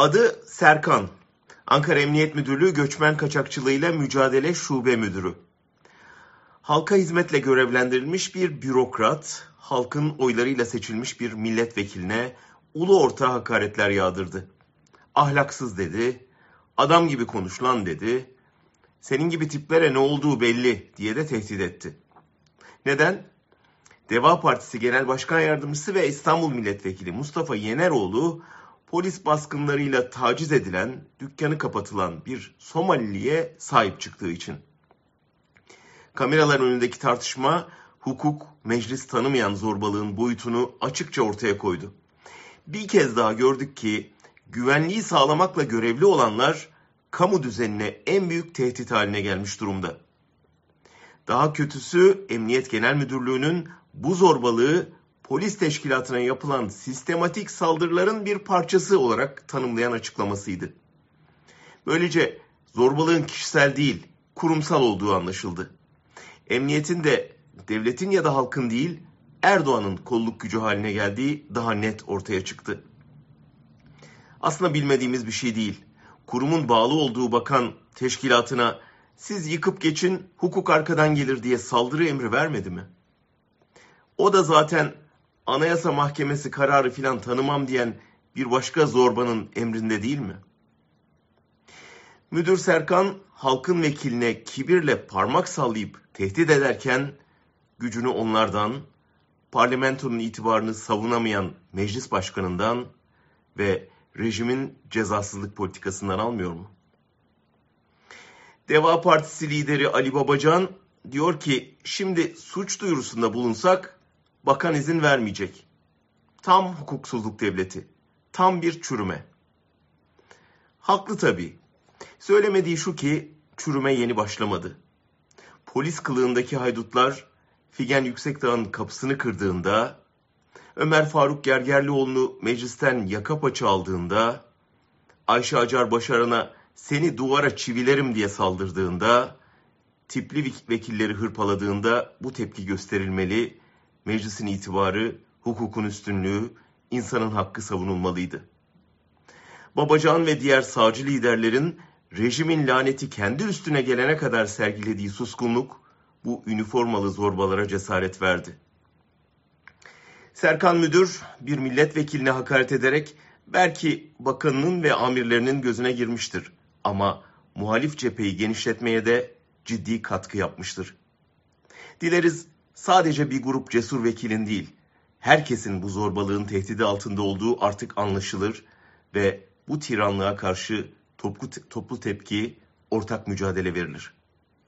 Adı Serkan. Ankara Emniyet Müdürlüğü Göçmen Kaçakçılığıyla Mücadele Şube Müdürü. Halka hizmetle görevlendirilmiş bir bürokrat, halkın oylarıyla seçilmiş bir milletvekiline ulu orta hakaretler yağdırdı. Ahlaksız dedi, adam gibi konuş lan dedi, senin gibi tiplere ne olduğu belli diye de tehdit etti. Neden? Deva Partisi Genel Başkan Yardımcısı ve İstanbul Milletvekili Mustafa Yeneroğlu polis baskınlarıyla taciz edilen, dükkanı kapatılan bir Somaliliye sahip çıktığı için. Kameralar önündeki tartışma hukuk, meclis tanımayan zorbalığın boyutunu açıkça ortaya koydu. Bir kez daha gördük ki güvenliği sağlamakla görevli olanlar kamu düzenine en büyük tehdit haline gelmiş durumda. Daha kötüsü Emniyet Genel Müdürlüğü'nün bu zorbalığı polis teşkilatına yapılan sistematik saldırıların bir parçası olarak tanımlayan açıklamasıydı. Böylece zorbalığın kişisel değil, kurumsal olduğu anlaşıldı. Emniyetin de devletin ya da halkın değil, Erdoğan'ın kolluk gücü haline geldiği daha net ortaya çıktı. Aslında bilmediğimiz bir şey değil. Kurumun bağlı olduğu bakan teşkilatına siz yıkıp geçin hukuk arkadan gelir diye saldırı emri vermedi mi? O da zaten Anayasa Mahkemesi kararı filan tanımam diyen bir başka zorbanın emrinde değil mi? Müdür Serkan halkın vekiline kibirle parmak sallayıp tehdit ederken gücünü onlardan, parlamentonun itibarını savunamayan meclis başkanından ve rejimin cezasızlık politikasından almıyor mu? Deva Partisi lideri Ali Babacan diyor ki şimdi suç duyurusunda bulunsak bakan izin vermeyecek. Tam hukuksuzluk devleti. Tam bir çürüme. Haklı tabii. Söylemediği şu ki çürüme yeni başlamadı. Polis kılığındaki haydutlar Figen Yüksekdağ'ın kapısını kırdığında, Ömer Faruk Gergerlioğlu'nu meclisten yaka paça aldığında, Ayşe Acar Başaran'a seni duvara çivilerim diye saldırdığında, tipli vekilleri hırpaladığında bu tepki gösterilmeli, meclisin itibarı, hukukun üstünlüğü, insanın hakkı savunulmalıydı. Babacan ve diğer sağcı liderlerin rejimin laneti kendi üstüne gelene kadar sergilediği suskunluk bu üniformalı zorbalara cesaret verdi. Serkan Müdür bir milletvekiline hakaret ederek belki bakanının ve amirlerinin gözüne girmiştir ama muhalif cepheyi genişletmeye de ciddi katkı yapmıştır. Dileriz sadece bir grup cesur vekilin değil, herkesin bu zorbalığın tehdidi altında olduğu artık anlaşılır ve bu tiranlığa karşı toplu, toplu tepki, ortak mücadele verilir.